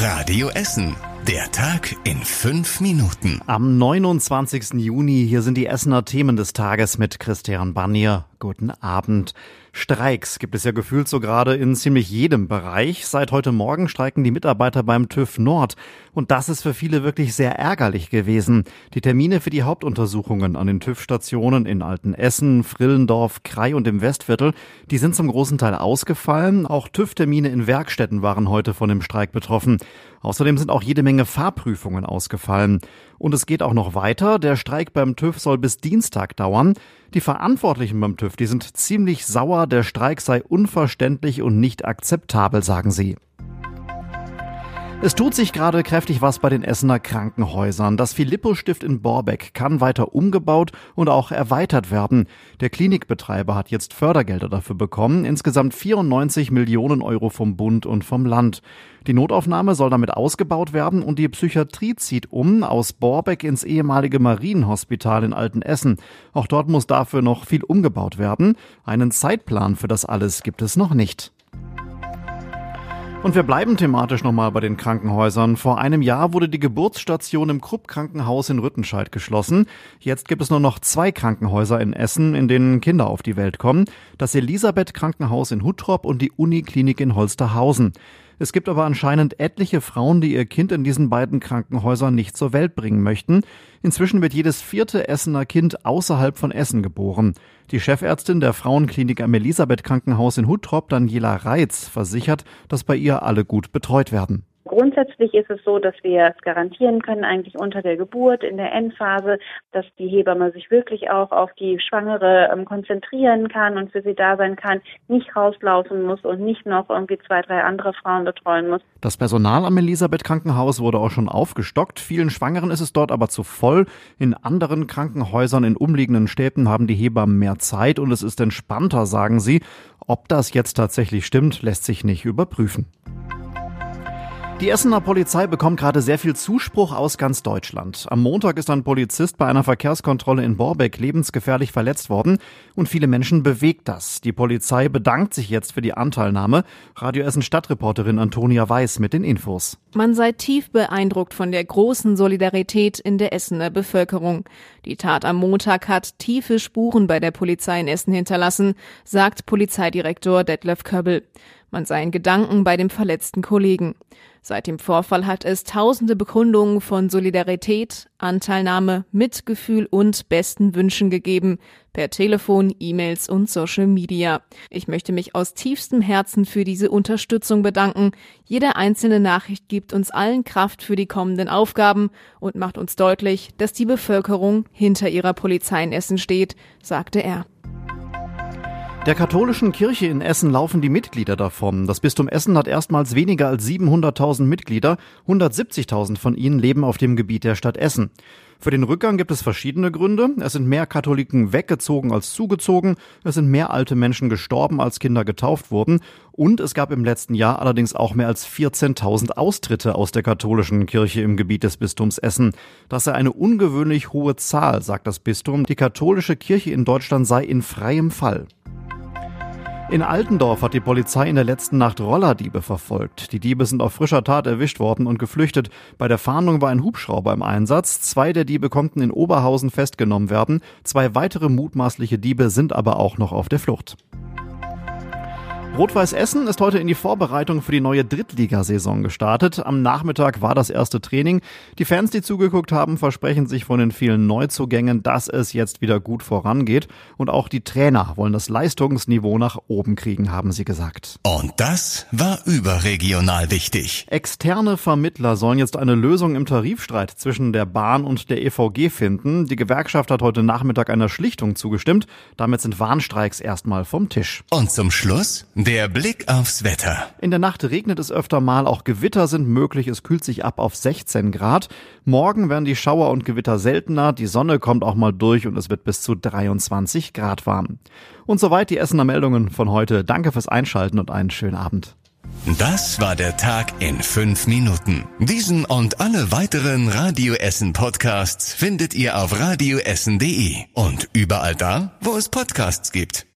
Radio Essen. Der Tag in fünf Minuten. Am 29. Juni, hier sind die Essener Themen des Tages mit Christian Barnier. Guten Abend. Streiks gibt es ja gefühlt so gerade in ziemlich jedem Bereich. Seit heute Morgen streiken die Mitarbeiter beim TÜV Nord. Und das ist für viele wirklich sehr ärgerlich gewesen. Die Termine für die Hauptuntersuchungen an den TÜV-Stationen in Altenessen, Frillendorf, Krei und im Westviertel, die sind zum großen Teil ausgefallen. Auch TÜV-Termine in Werkstätten waren heute von dem Streik betroffen. Außerdem sind auch jede Menge Fahrprüfungen ausgefallen. Und es geht auch noch weiter. Der Streik beim TÜV soll bis Dienstag dauern. Die Verantwortlichen beim TÜV, die sind ziemlich sauer. Der Streik sei unverständlich und nicht akzeptabel, sagen sie. Es tut sich gerade kräftig was bei den Essener Krankenhäusern. Das Philippo-Stift in Borbeck kann weiter umgebaut und auch erweitert werden. Der Klinikbetreiber hat jetzt Fördergelder dafür bekommen, insgesamt 94 Millionen Euro vom Bund und vom Land. Die Notaufnahme soll damit ausgebaut werden und die Psychiatrie zieht um aus Borbeck ins ehemalige Marienhospital in Altenessen. Auch dort muss dafür noch viel umgebaut werden. Einen Zeitplan für das alles gibt es noch nicht. Und wir bleiben thematisch nochmal bei den Krankenhäusern. Vor einem Jahr wurde die Geburtsstation im Krupp-Krankenhaus in Rüttenscheid geschlossen. Jetzt gibt es nur noch zwei Krankenhäuser in Essen, in denen Kinder auf die Welt kommen. Das Elisabeth-Krankenhaus in Huttrop und die Uniklinik in Holsterhausen. Es gibt aber anscheinend etliche Frauen, die ihr Kind in diesen beiden Krankenhäusern nicht zur Welt bringen möchten. Inzwischen wird jedes vierte Essener Kind außerhalb von Essen geboren. Die Chefärztin der Frauenklinik am Elisabeth Krankenhaus in Huttrop, Daniela Reitz, versichert, dass bei ihr alle gut betreut werden. Grundsätzlich ist es so, dass wir es garantieren können, eigentlich unter der Geburt, in der Endphase, dass die Hebamme sich wirklich auch auf die Schwangere ähm, konzentrieren kann und für sie da sein kann, nicht rauslaufen muss und nicht noch irgendwie zwei, drei andere Frauen betreuen muss. Das Personal am Elisabeth Krankenhaus wurde auch schon aufgestockt. Vielen Schwangeren ist es dort aber zu voll. In anderen Krankenhäusern in umliegenden Städten haben die Hebammen mehr Zeit und es ist entspannter, sagen sie. Ob das jetzt tatsächlich stimmt, lässt sich nicht überprüfen. Die Essener Polizei bekommt gerade sehr viel Zuspruch aus ganz Deutschland. Am Montag ist ein Polizist bei einer Verkehrskontrolle in Borbeck lebensgefährlich verletzt worden und viele Menschen bewegt das. Die Polizei bedankt sich jetzt für die Anteilnahme. Radio Essen Stadtreporterin Antonia Weiß mit den Infos. Man sei tief beeindruckt von der großen Solidarität in der Essener Bevölkerung. Die Tat am Montag hat tiefe Spuren bei der Polizei in Essen hinterlassen, sagt Polizeidirektor Detlef Köbbel. Man sei in Gedanken bei dem verletzten Kollegen. Seit dem Vorfall hat es tausende Bekundungen von Solidarität, Anteilnahme, Mitgefühl und besten Wünschen gegeben, per Telefon, E-Mails und Social Media. Ich möchte mich aus tiefstem Herzen für diese Unterstützung bedanken. Jede einzelne Nachricht gibt uns allen Kraft für die kommenden Aufgaben und macht uns deutlich, dass die Bevölkerung hinter ihrer Polizei in Essen steht, sagte er. Der katholischen Kirche in Essen laufen die Mitglieder davon. Das Bistum Essen hat erstmals weniger als 700.000 Mitglieder. 170.000 von ihnen leben auf dem Gebiet der Stadt Essen. Für den Rückgang gibt es verschiedene Gründe. Es sind mehr Katholiken weggezogen als zugezogen. Es sind mehr alte Menschen gestorben, als Kinder getauft wurden. Und es gab im letzten Jahr allerdings auch mehr als 14.000 Austritte aus der katholischen Kirche im Gebiet des Bistums Essen. Das sei eine ungewöhnlich hohe Zahl, sagt das Bistum. Die katholische Kirche in Deutschland sei in freiem Fall. In Altendorf hat die Polizei in der letzten Nacht Rollerdiebe verfolgt. Die Diebe sind auf frischer Tat erwischt worden und geflüchtet. Bei der Fahndung war ein Hubschrauber im Einsatz. Zwei der Diebe konnten in Oberhausen festgenommen werden. Zwei weitere mutmaßliche Diebe sind aber auch noch auf der Flucht. Rot-Weiß Essen ist heute in die Vorbereitung für die neue Drittligasaison gestartet. Am Nachmittag war das erste Training. Die Fans, die zugeguckt haben, versprechen sich von den vielen Neuzugängen, dass es jetzt wieder gut vorangeht. Und auch die Trainer wollen das Leistungsniveau nach oben kriegen, haben sie gesagt. Und das war überregional wichtig. Externe Vermittler sollen jetzt eine Lösung im Tarifstreit zwischen der Bahn und der EVG finden. Die Gewerkschaft hat heute Nachmittag einer Schlichtung zugestimmt. Damit sind Warnstreiks erstmal vom Tisch. Und zum Schluss der Blick aufs Wetter. In der Nacht regnet es öfter mal, auch Gewitter sind möglich, es kühlt sich ab auf 16 Grad. Morgen werden die Schauer und Gewitter seltener, die Sonne kommt auch mal durch und es wird bis zu 23 Grad warm. Und soweit die Essener Meldungen von heute. Danke fürs Einschalten und einen schönen Abend. Das war der Tag in fünf Minuten. Diesen und alle weiteren Radio Essen Podcasts findet ihr auf radioessen.de und überall da, wo es Podcasts gibt.